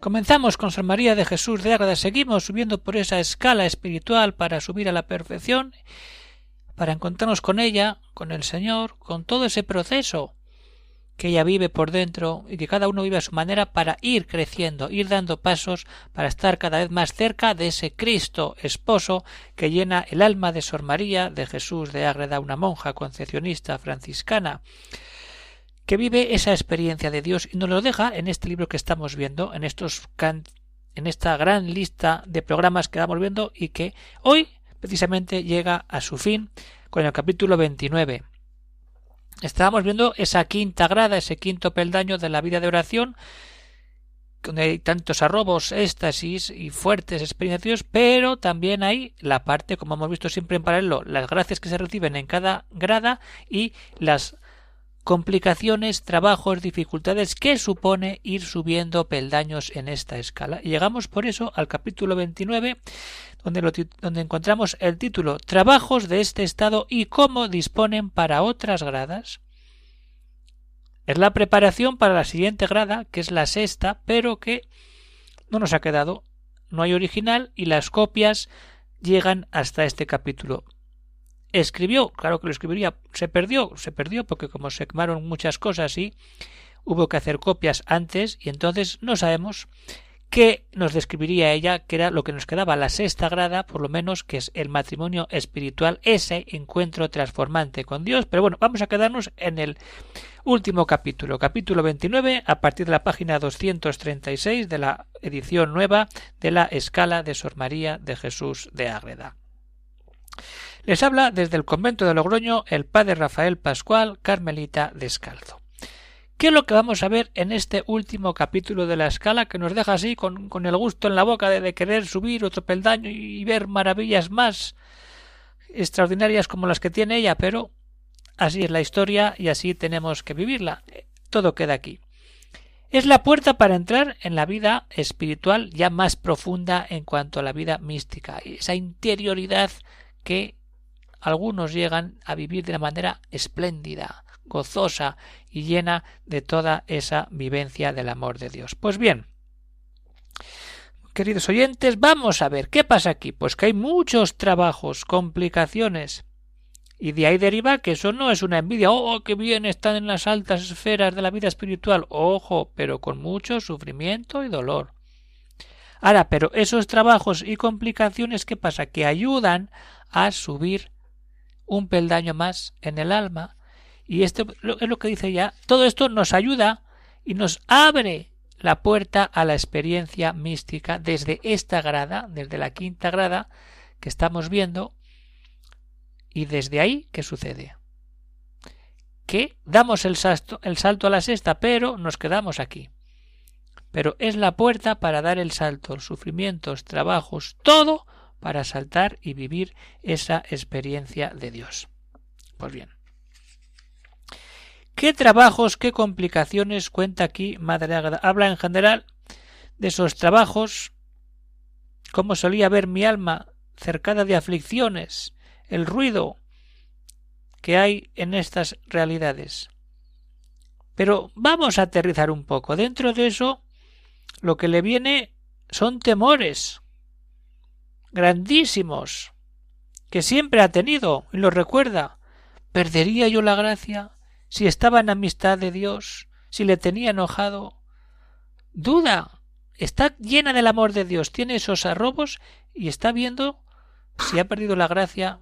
Comenzamos con San María de Jesús de Ágreda, seguimos subiendo por esa escala espiritual para subir a la perfección, para encontrarnos con ella, con el Señor, con todo ese proceso que ella vive por dentro y que cada uno vive a su manera para ir creciendo, ir dando pasos para estar cada vez más cerca de ese Cristo esposo que llena el alma de Sor María de Jesús de Ágreda, una monja concepcionista franciscana que vive esa experiencia de Dios y nos lo deja en este libro que estamos viendo, en estos en esta gran lista de programas que vamos viendo y que hoy precisamente llega a su fin con el capítulo 29. Estábamos viendo esa quinta grada, ese quinto peldaño de la vida de oración, donde hay tantos arrobos, éxtasis y fuertes experiencias, pero también hay la parte, como hemos visto siempre en paralelo, las gracias que se reciben en cada grada y las complicaciones, trabajos, dificultades que supone ir subiendo peldaños en esta escala. Y llegamos por eso al capítulo 29, donde, donde encontramos el título Trabajos de este estado y cómo disponen para otras gradas. Es la preparación para la siguiente grada, que es la sexta, pero que no nos ha quedado. No hay original y las copias llegan hasta este capítulo escribió, claro que lo escribiría, se perdió, se perdió porque como se quemaron muchas cosas y hubo que hacer copias antes y entonces no sabemos qué nos describiría ella, que era lo que nos quedaba la sexta grada, por lo menos, que es el matrimonio espiritual, ese encuentro transformante con Dios. Pero bueno, vamos a quedarnos en el último capítulo, capítulo 29, a partir de la página 236 de la edición nueva de la escala de Sor María de Jesús de Ágreda. Les habla desde el convento de Logroño el padre Rafael Pascual, Carmelita Descalzo. ¿Qué es lo que vamos a ver en este último capítulo de la escala que nos deja así con, con el gusto en la boca de, de, querer subir otro peldaño y ver maravillas más extraordinarias como las que tiene ella, pero así es la historia y así tenemos que vivirla. Todo queda aquí. Es la puerta para entrar en la vida espiritual ya más profunda en cuanto a la vida mística, esa interioridad que algunos llegan a vivir de una manera espléndida, gozosa y llena de toda esa vivencia del amor de Dios. Pues bien, queridos oyentes, vamos a ver qué pasa aquí. Pues que hay muchos trabajos, complicaciones. Y de ahí deriva que eso no es una envidia. Oh, qué bien están en las altas esferas de la vida espiritual. Ojo, pero con mucho sufrimiento y dolor. Ahora, pero esos trabajos y complicaciones, ¿qué pasa? Que ayudan a subir un peldaño más en el alma y esto es lo que dice ya todo esto nos ayuda y nos abre la puerta a la experiencia mística desde esta grada, desde la quinta grada que estamos viendo y desde ahí ¿qué sucede? que damos el salto, el salto a la sexta pero nos quedamos aquí pero es la puerta para dar el salto, sufrimientos, trabajos, todo para saltar y vivir esa experiencia de Dios. Pues bien. ¿Qué trabajos, qué complicaciones cuenta aquí Madre Ágada? Habla en general de esos trabajos, cómo solía ver mi alma cercada de aflicciones, el ruido que hay en estas realidades. Pero vamos a aterrizar un poco. Dentro de eso, lo que le viene son temores, grandísimos que siempre ha tenido y lo recuerda. ¿Perdería yo la gracia si estaba en amistad de Dios, si le tenía enojado? Duda. Está llena del amor de Dios, tiene esos arrobos y está viendo si ha perdido la gracia,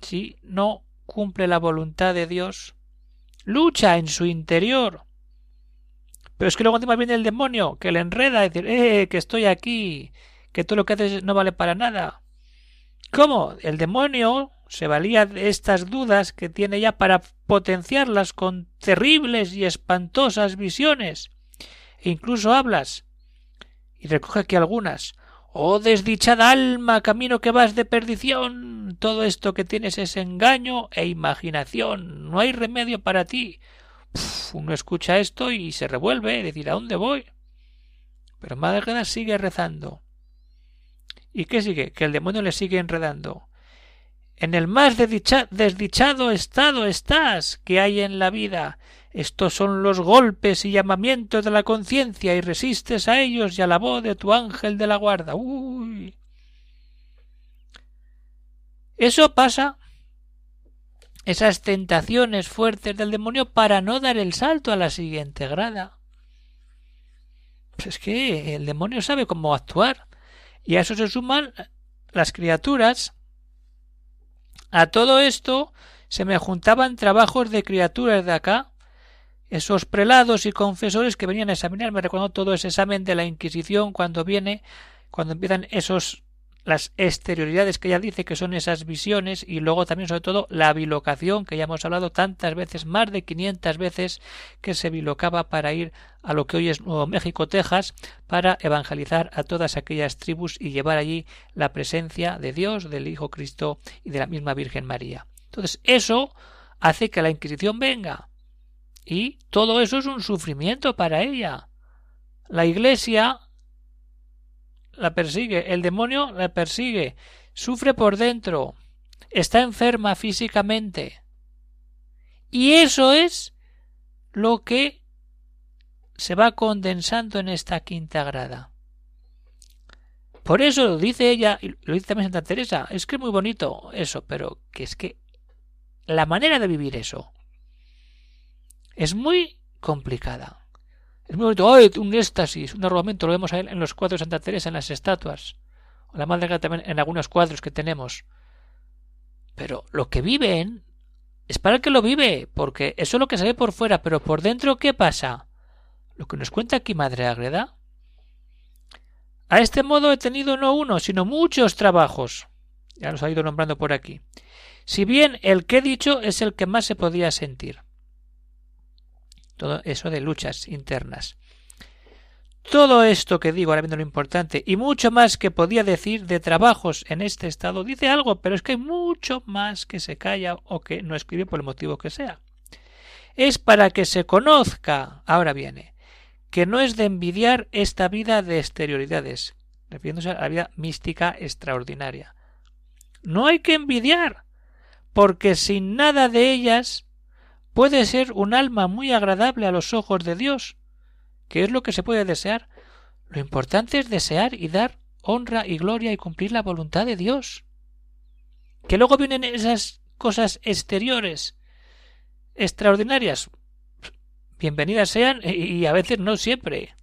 si no cumple la voluntad de Dios. Lucha en su interior. Pero es que luego encima viene el demonio, que le enreda, decir, eh, que estoy aquí, que todo lo que haces no vale para nada. ¿Cómo? El demonio se valía de estas dudas que tiene ya para potenciarlas con terribles y espantosas visiones. E incluso hablas Y recoge aquí algunas. Oh desdichada alma, camino que vas de perdición. Todo esto que tienes es engaño e imaginación. No hay remedio para ti. uno escucha esto y se revuelve, decir ¿a dónde voy? Pero Madre sigue rezando. ¿Y qué sigue? Que el demonio le sigue enredando. En el más desdichado estado estás que hay en la vida. Estos son los golpes y llamamientos de la conciencia y resistes a ellos y a la voz de tu ángel de la guarda. Uy. Eso pasa, esas tentaciones fuertes del demonio para no dar el salto a la siguiente grada. Pues es que el demonio sabe cómo actuar y a eso se suman las criaturas. A todo esto se me juntaban trabajos de criaturas de acá esos prelados y confesores que venían a examinarme. Recuerdo todo ese examen de la Inquisición cuando viene, cuando empiezan esos las exterioridades que ella dice que son esas visiones y luego también sobre todo la bilocación que ya hemos hablado tantas veces, más de 500 veces que se bilocaba para ir a lo que hoy es Nuevo México, Texas, para evangelizar a todas aquellas tribus y llevar allí la presencia de Dios, del Hijo Cristo y de la misma Virgen María. Entonces eso hace que la Inquisición venga y todo eso es un sufrimiento para ella. La Iglesia la persigue, el demonio la persigue, sufre por dentro, está enferma físicamente. Y eso es lo que se va condensando en esta quinta grada. Por eso lo dice ella, y lo dice también Santa Teresa, es que es muy bonito eso, pero que es que la manera de vivir eso, es muy complicada. Es muy. ¡Ay! Un éxtasis, un arrobamiento. Lo vemos en los cuadros de Santa Teresa, en las estatuas. O la Madre también en algunos cuadros que tenemos. Pero lo que viven es para el que lo vive, porque eso es lo que se ve por fuera, pero por dentro, ¿qué pasa? Lo que nos cuenta aquí Madre Agreda. A este modo he tenido no uno, sino muchos trabajos. Ya los ha ido nombrando por aquí. Si bien el que he dicho es el que más se podía sentir todo eso de luchas internas. Todo esto que digo, ahora viendo lo importante, y mucho más que podía decir de trabajos en este estado, dice algo, pero es que hay mucho más que se calla o que no escribe por el motivo que sea. Es para que se conozca, ahora viene, que no es de envidiar esta vida de exterioridades, refiriéndose a la vida mística extraordinaria. No hay que envidiar, porque sin nada de ellas puede ser un alma muy agradable a los ojos de Dios, que es lo que se puede desear. Lo importante es desear y dar honra y gloria y cumplir la voluntad de Dios. Que luego vienen esas cosas exteriores, extraordinarias, bienvenidas sean y a veces no siempre,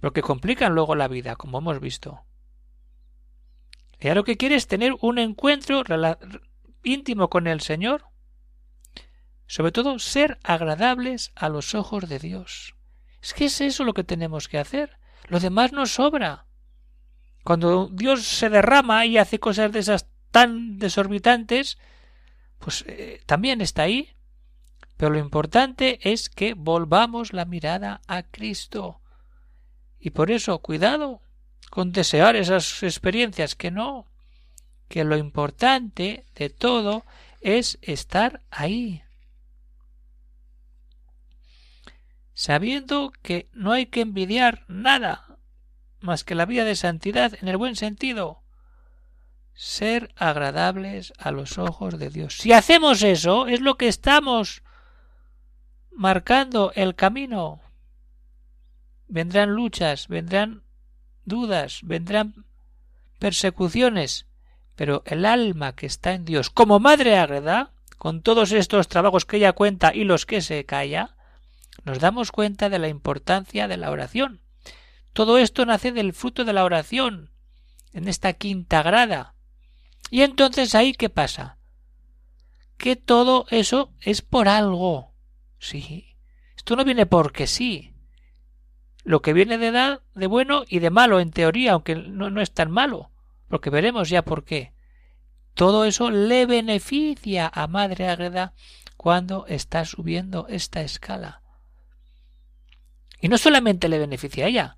porque complican luego la vida, como hemos visto. Ella lo que quiere es tener un encuentro íntimo con el Señor, sobre todo ser agradables a los ojos de Dios. Es que es eso lo que tenemos que hacer. Lo demás nos sobra. Cuando Dios se derrama y hace cosas de esas tan desorbitantes, pues eh, también está ahí. Pero lo importante es que volvamos la mirada a Cristo. Y por eso, cuidado con desear esas experiencias que no, que lo importante de todo es estar ahí, sabiendo que no hay que envidiar nada más que la vida de santidad en el buen sentido, ser agradables a los ojos de Dios. Si hacemos eso, es lo que estamos marcando el camino. Vendrán luchas, vendrán dudas, vendrán persecuciones, pero el alma que está en Dios, como madre agreda, con todos estos trabajos que ella cuenta y los que se calla, nos damos cuenta de la importancia de la oración. Todo esto nace del fruto de la oración, en esta quinta grada. Y entonces ahí qué pasa? Que todo eso es por algo. Sí. Esto no viene porque sí. Lo que viene de edad, de bueno y de malo en teoría, aunque no, no es tan malo, porque veremos ya por qué. Todo eso le beneficia a Madre Agreda cuando está subiendo esta escala. Y no solamente le beneficia a ella,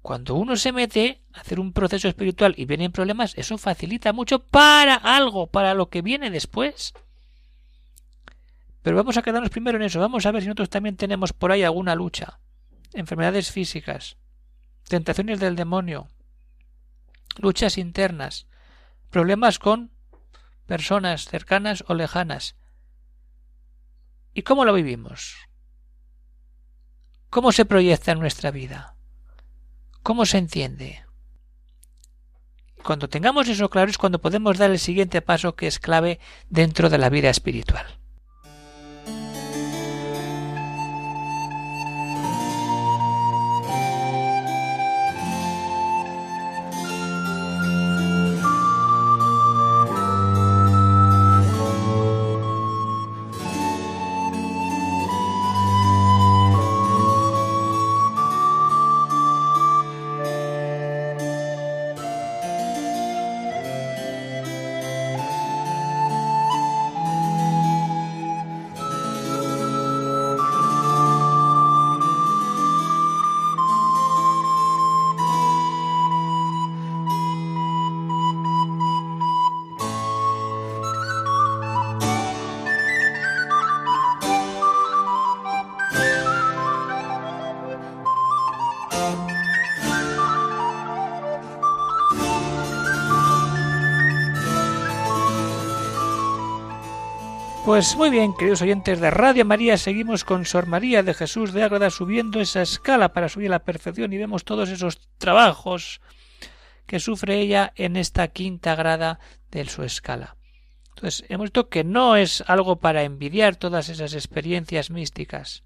cuando uno se mete a hacer un proceso espiritual y vienen problemas, eso facilita mucho para algo, para lo que viene después. Pero vamos a quedarnos primero en eso. Vamos a ver si nosotros también tenemos por ahí alguna lucha. Enfermedades físicas, tentaciones del demonio, luchas internas, problemas con personas cercanas o lejanas. ¿Y cómo lo vivimos? ¿Cómo se proyecta en nuestra vida? ¿Cómo se entiende? Cuando tengamos eso claro es cuando podemos dar el siguiente paso que es clave dentro de la vida espiritual. Pues muy bien, queridos oyentes de Radio María, seguimos con Sor María de Jesús de Ágreda subiendo esa escala para subir a la perfección y vemos todos esos trabajos que sufre ella en esta quinta grada de su escala. Entonces, hemos visto que no es algo para envidiar todas esas experiencias místicas,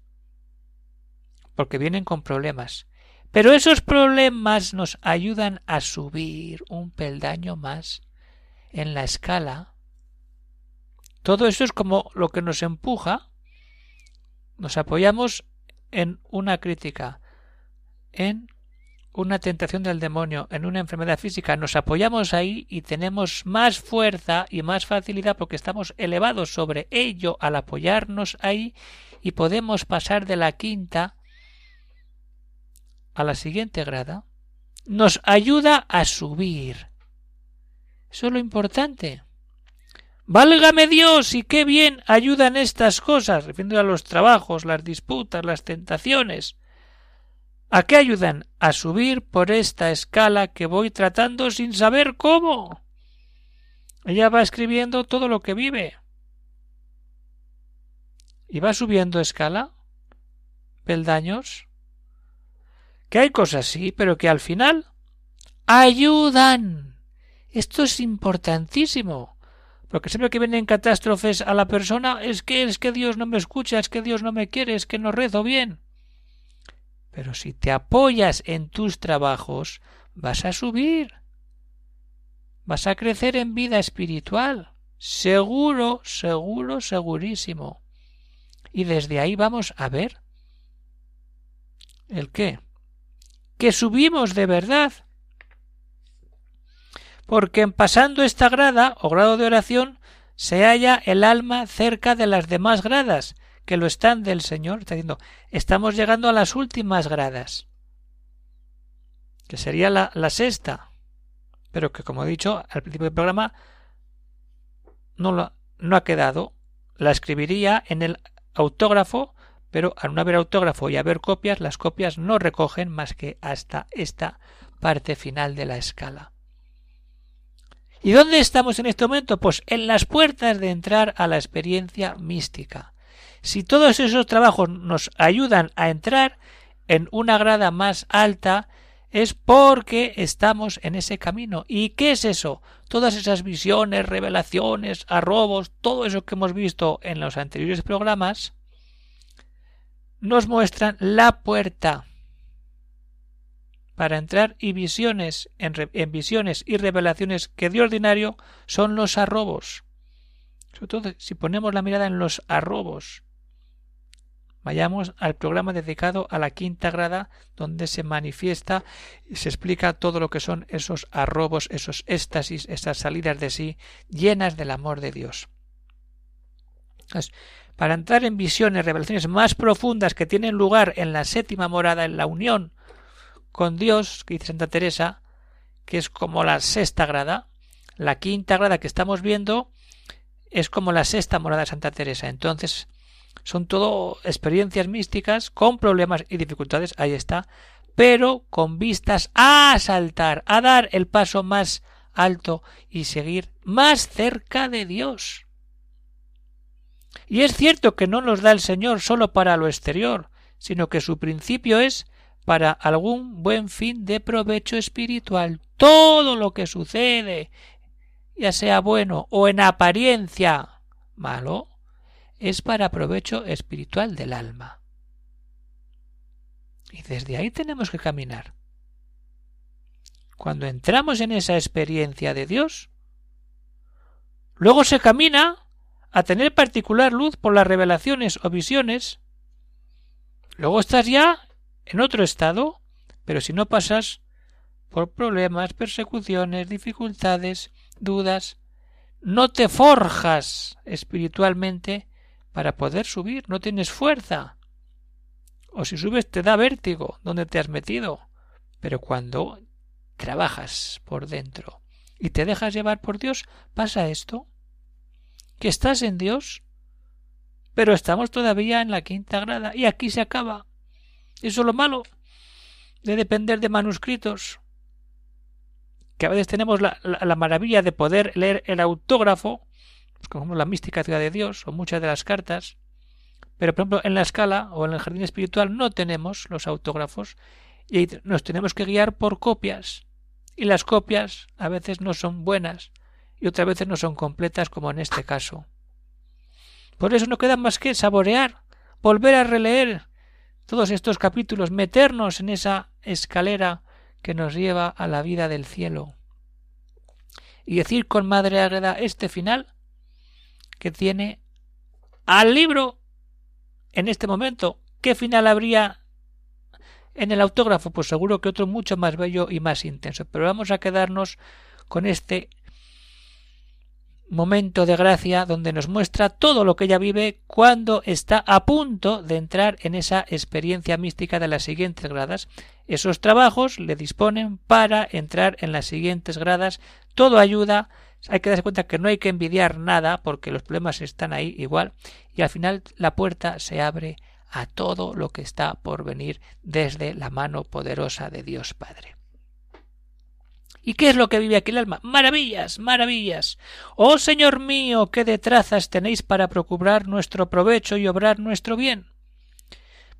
porque vienen con problemas. Pero esos problemas nos ayudan a subir un peldaño más en la escala todo eso es como lo que nos empuja. Nos apoyamos en una crítica, en una tentación del demonio, en una enfermedad física, nos apoyamos ahí y tenemos más fuerza y más facilidad porque estamos elevados sobre ello al apoyarnos ahí y podemos pasar de la quinta a la siguiente grada. Nos ayuda a subir. Eso es lo importante. Válgame Dios y qué bien ayudan estas cosas, refiriendo a los trabajos, las disputas, las tentaciones. ¿A qué ayudan? A subir por esta escala que voy tratando sin saber cómo. Ella va escribiendo todo lo que vive. Y va subiendo escala, peldaños. Que hay cosas sí, pero que al final ayudan. Esto es importantísimo. Porque siempre que vienen catástrofes a la persona es que es que Dios no me escucha, es que Dios no me quiere, es que no rezo bien. Pero si te apoyas en tus trabajos, vas a subir. Vas a crecer en vida espiritual. Seguro, seguro, segurísimo. Y desde ahí vamos a ver. ¿El qué? Que subimos de verdad porque en pasando esta grada o grado de oración se halla el alma cerca de las demás gradas que lo están del Señor. Está diciendo, estamos llegando a las últimas gradas, que sería la, sexta, pero que como he dicho al principio del programa, no, no ha quedado. La escribiría en el autógrafo, pero al no haber autógrafo y haber copias, las copias no recogen más que hasta esta parte final de la escala. ¿Y dónde estamos en este momento? Pues en las puertas de entrar a la experiencia mística. Si todos esos trabajos nos ayudan a entrar en una grada más alta, es porque estamos en ese camino. ¿Y qué es eso? Todas esas visiones, revelaciones, arrobos, todo eso que hemos visto en los anteriores programas, nos muestran la puerta para entrar y visiones en, visiones y revelaciones que de ordinario son los arrobos. Sobre todo si ponemos la mirada en los arrobos. Vayamos al programa dedicado a la quinta grada, donde se manifiesta y se explica todo lo que son esos arrobos, esos éxtasis, esas salidas de sí, llenas del amor de Dios. para entrar en visiones, revelaciones más profundas que tienen lugar en la séptima morada, en la unión con Dios, que dice Santa Teresa, que es como la sexta grada. La quinta grada que estamos viendo es como la sexta morada de Santa Teresa. Entonces, son todo experiencias místicas con problemas y dificultades, ahí está, pero con vistas a saltar, a dar el paso más alto y seguir más cerca de Dios. Y es cierto que no nos da el Señor solo para lo exterior, sino que su principio es para algún buen fin de provecho espiritual. Todo lo que sucede, ya sea bueno o en apariencia malo, es para provecho espiritual del alma. Y desde ahí tenemos que caminar. Cuando entramos en esa experiencia de Dios, luego se camina a tener particular luz por las revelaciones o visiones. Luego estás ya en otro estado, pero si no pasas por problemas, persecuciones, dificultades, dudas, no te forjas espiritualmente para poder subir, no tienes fuerza. O si subes te da vértigo donde te has metido. Pero cuando trabajas por dentro y te dejas llevar por Dios, pasa esto. Que estás en Dios, pero estamos todavía en la quinta grada y aquí se acaba. Eso es lo malo de depender de manuscritos. Que a veces tenemos la, la maravilla de poder leer el autógrafo como la mística ciudad de Dios o muchas de las cartas, pero por ejemplo en la escala o en el jardín espiritual no tenemos los autógrafos y nos tenemos que guiar por copias y las copias a veces no son buenas y otras veces no son completas como en este caso. Por eso no queda más que saborear, volver a releer todos estos capítulos, meternos en esa escalera que nos lleva a la vida del cielo. Y decir con Madre Ágreda este final que tiene al libro en este momento. ¿Qué final habría en el autógrafo? Pues seguro que otro mucho más bello y más intenso. Pero vamos a quedarnos con este momento de gracia donde nos muestra todo lo que ella vive cuando está a punto de entrar en esa experiencia mística de las siguientes gradas. Esos trabajos le disponen para entrar en las siguientes gradas. Todo ayuda hay que darse cuenta que no hay que envidiar nada porque los problemas están ahí igual y al final la puerta se abre a todo lo que está por venir desde la mano poderosa de Dios Padre. ¿Y qué es lo que vive aquí el alma? Maravillas, maravillas. Oh Señor mío, qué de trazas tenéis para procurar nuestro provecho y obrar nuestro bien.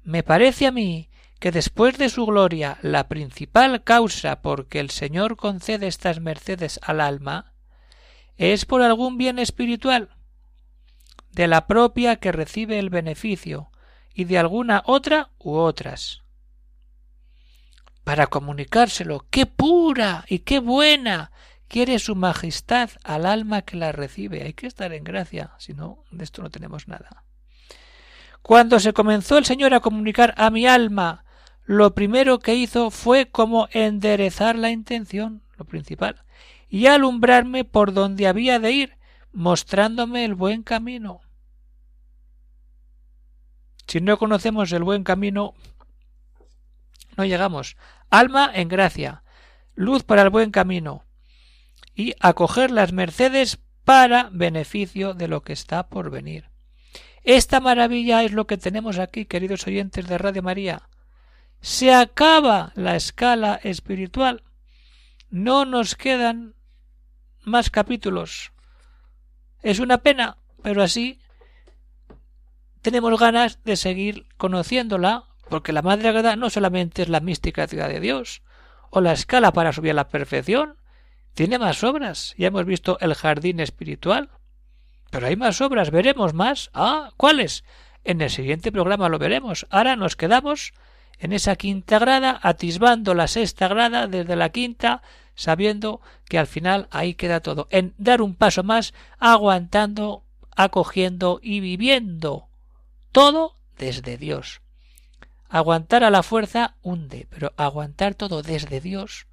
Me parece a mí que después de su gloria la principal causa por que el Señor concede estas mercedes al alma es por algún bien espiritual de la propia que recibe el beneficio y de alguna otra u otras. Para comunicárselo, qué pura y qué buena quiere su majestad al alma que la recibe. Hay que estar en gracia, si no, de esto no tenemos nada. Cuando se comenzó el Señor a comunicar a mi alma, lo primero que hizo fue como enderezar la intención, lo principal, y alumbrarme por donde había de ir, mostrándome el buen camino. Si no conocemos el buen camino, no llegamos. Alma en gracia, luz para el buen camino, y acoger las mercedes para beneficio de lo que está por venir. Esta maravilla es lo que tenemos aquí, queridos oyentes de Radio María. Se acaba la escala espiritual. No nos quedan más capítulos. Es una pena, pero así tenemos ganas de seguir conociéndola, porque la Madre Agreda no solamente es la mística ciudad de Dios, o la escala para subir a la perfección, tiene más obras. Ya hemos visto el jardín espiritual. Pero hay más obras, veremos más. Ah, ¿cuáles? En el siguiente programa lo veremos. Ahora nos quedamos en esa quinta grada, atisbando la sexta grada desde la quinta sabiendo que al final ahí queda todo, en dar un paso más, aguantando, acogiendo y viviendo todo desde Dios. Aguantar a la fuerza hunde, pero aguantar todo desde Dios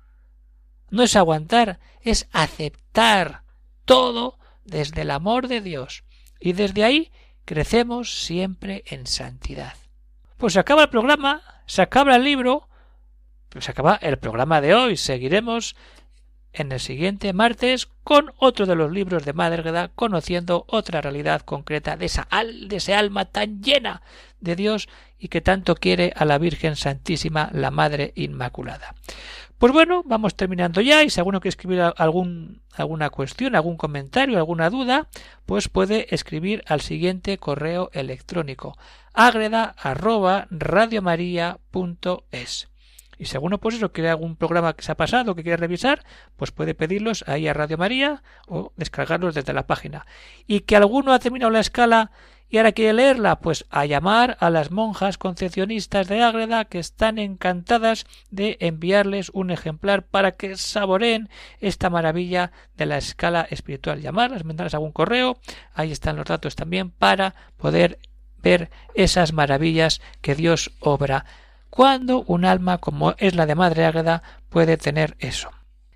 no es aguantar, es aceptar todo desde el amor de Dios. Y desde ahí crecemos siempre en santidad. Pues se acaba el programa, se acaba el libro, se acaba el programa de hoy. Seguiremos en el siguiente martes con otro de los libros de Madreda, conociendo otra realidad concreta de esa al, de ese alma tan llena de Dios y que tanto quiere a la Virgen Santísima, la Madre Inmaculada. Pues bueno, vamos terminando ya y si alguno quiere escribir alguna cuestión, algún comentario, alguna duda, pues puede escribir al siguiente correo electrónico agreda arroba radiomaria.es. Y si alguno pues eso quiere algún programa que se ha pasado que quiere revisar, pues puede pedirlos ahí a Radio María o descargarlos desde la página. Y que alguno ha terminado la escala y ahora quiere leerla, pues a llamar a las monjas concepcionistas de Ágreda que están encantadas de enviarles un ejemplar para que saboreen esta maravilla de la escala espiritual. Llamarlas, mandarles algún correo, ahí están los datos también para poder ver esas maravillas que Dios obra cuando un alma como es la de Madre Ágreda puede tener eso.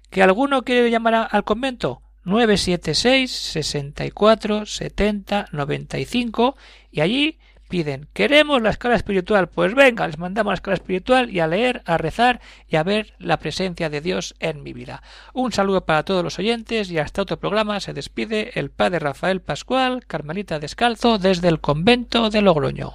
¿Que alguno quiere llamar al convento? 976 64 70 95 y allí piden queremos la escala espiritual pues venga les mandamos la escala espiritual y a leer a rezar y a ver la presencia de Dios en mi vida un saludo para todos los oyentes y hasta otro programa se despide el padre Rafael Pascual Carmelita Descalzo desde el convento de Logroño